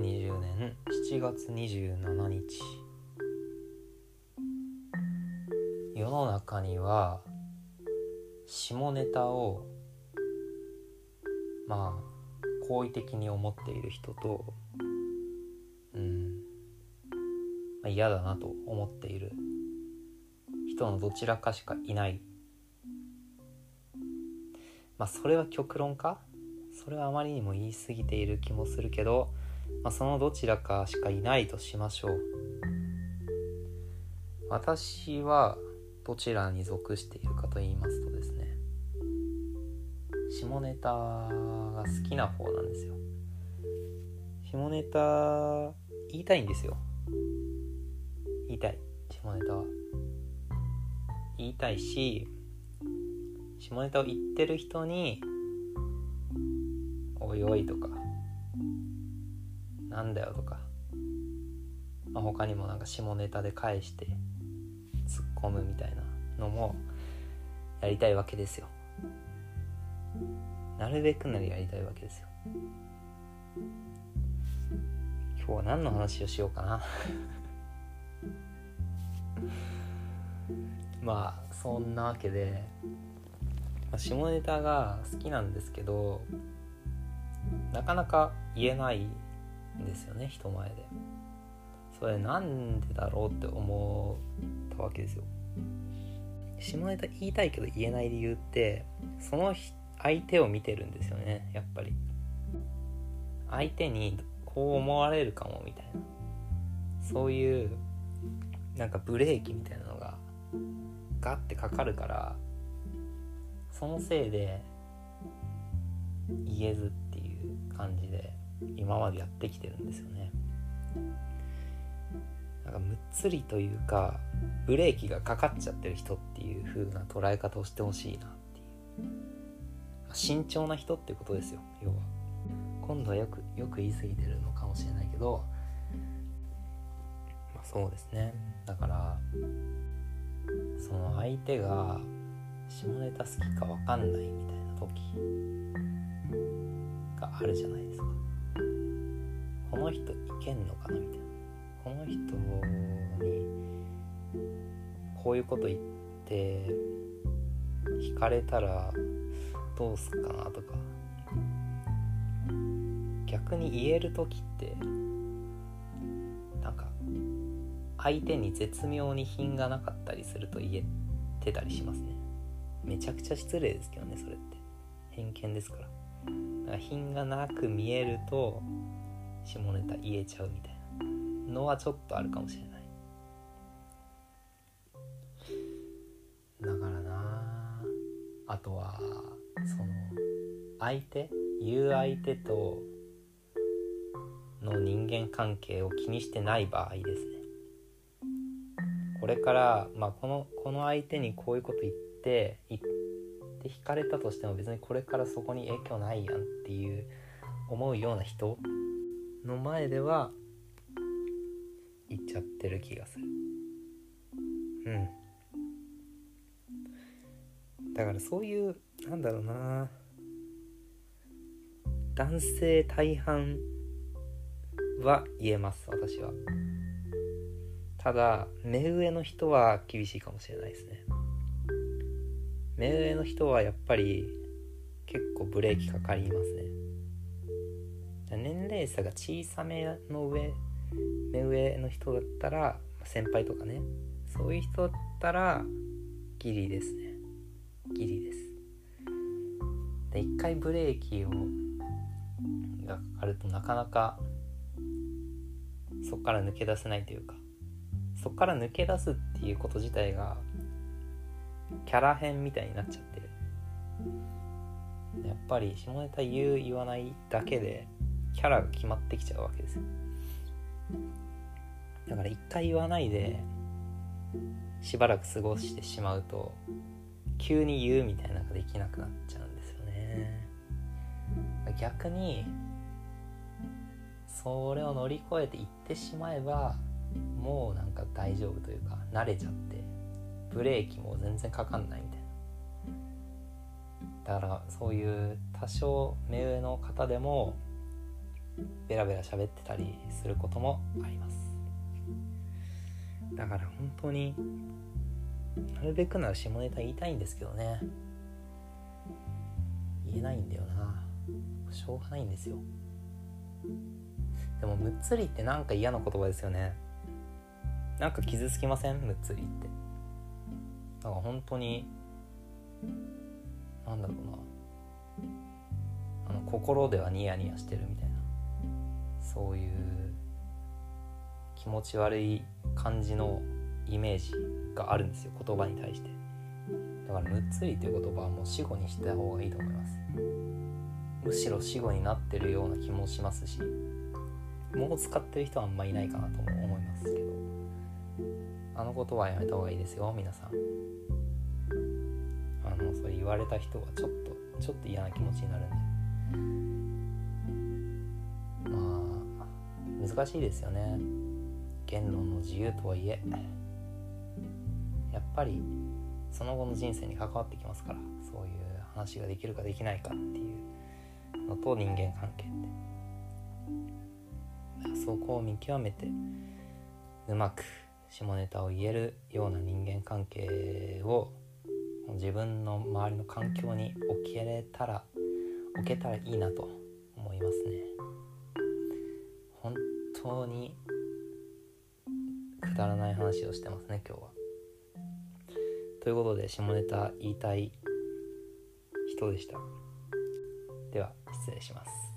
2020年7月27日。世の中には下ネタをまあ好意的に思っている人とうん、まあ、嫌だなと思っている人のどちらかしかいない。まあそれは極論か？それはあまりにも言い過ぎている気もするけど、まあ、そのどちらかしかいないとしましょう。私はどちらに属しているかと言いますとですね下ネタが好きな方なんですよ。下ネタ言いたいんですよ。言いたい。下ネタは。言いたいし下ネタを言ってる人に「おいおい」とか「なんだよ」とか、まあ、他にもなんか下ネタで返して突っ込むみたいなのもやりたいわけですよ。なるべくならやりたいわけですよ。今日は何の話をしようかな。まあそんなわけで、まあ、下ネタが好きなんですけどなかなか言えないんですよね人前で。それなんでだろうって思ったわけですよ。下ネタ言いたいけど言えない理由ってその相手を見てるんですよねやっぱり。相手にこう思われるかもみたいな。そういうなんかブレーキみたいなのがガッてかかるからそのせいで言えずっていう感じで。今までやってきてるんですよね。なんかむっつりというかブレーキがかかっちゃってる人っていう風な捉え方をしてほしいなっていう。慎重な人ってことですよ要は。今度はよくよく言い過ぎてるのかもしれないけどまあそうですね。だからその相手が下ネタ好きか分かんないみたいな時があるじゃないですか。この人いけんのかなみたいな。この人にこういうこと言って惹かれたらどうすっかなとか。逆に言える時ってなんか相手に絶妙に品がなかったりすると言えてたりしますね。めちゃくちゃ失礼ですけどねそれって。偏見ですから。から品がなく見えると下ネタ言えちゃうみたいなのはちょっとあるかもしれない。だからな。あとはその相手？言う相手との人間関係を気にしてない場合ですね。これから、まあ、このこの相手にこういうこと言って言って惹かれたとしても別にこれからそこに影響ないやんっていう思うような人の前では言っちゃってる気がする。うん。だからそういうなんだろうな。男性大半は言えます私は。ただ目上の人は厳しいかもしれないですね。目上の人はやっぱり結構ブレーキかかりますね。年齢差が小さめの上目上の人だったら先輩とかね。そういう人だったらギリですね。ギリです。で一回ブレーキをがかかるとなかなかそこから抜け出せないというかそこから抜け出すっていうこと自体がキャラ編みたいになっちゃってやっぱり下ネタ言う言わないだけでキャラが決まってきちゃうわけですだから一回言わないでしばらく過ごしてしまうと急に言うみたいなのができなくなっちゃうんですよね。逆にそれを乗り越えていってしまえばもうなんか大丈夫というか慣れちゃってブレーキも全然かかんないみたいな。だからそういう多少目上の方でもベラベラ喋ってたりすることもあります。だから本当になるべくなら下ネタ言いたいんですけどね。言えないんだよな。しょうがないんですよ。でもむっつりってなんか嫌な言葉ですよね。なんか傷つきません？むっつりって。だから本当になんだろうな。あの心ではニヤニヤしてるみたいな。そういう気持ち悪い感じのイメージがあるんですよ言葉に対して。だから「むっつり」という言葉はもう死語にした方がいいと思います。むしろ死語になってるような気もしますしもう使ってる人はあんまいないかなとも思いますけど。あの言葉はやめた方がいいですよ皆さん。あのそれ言われた人はちょっとちょっと嫌な気持ちになるんで。難しいですよね。言論の自由とはいえ。やっぱりその後の人生に関わってきますから。そういう話ができるかできないかっていうのと人間関係って。そこを見極めてうまく下ネタを言えるような人間関係を自分の周りの環境に置けれたら置けたらいいなと思いますね。本当にくだらない話をしてますね今日は。ということで下ネタ言いたい人でした。では失礼します。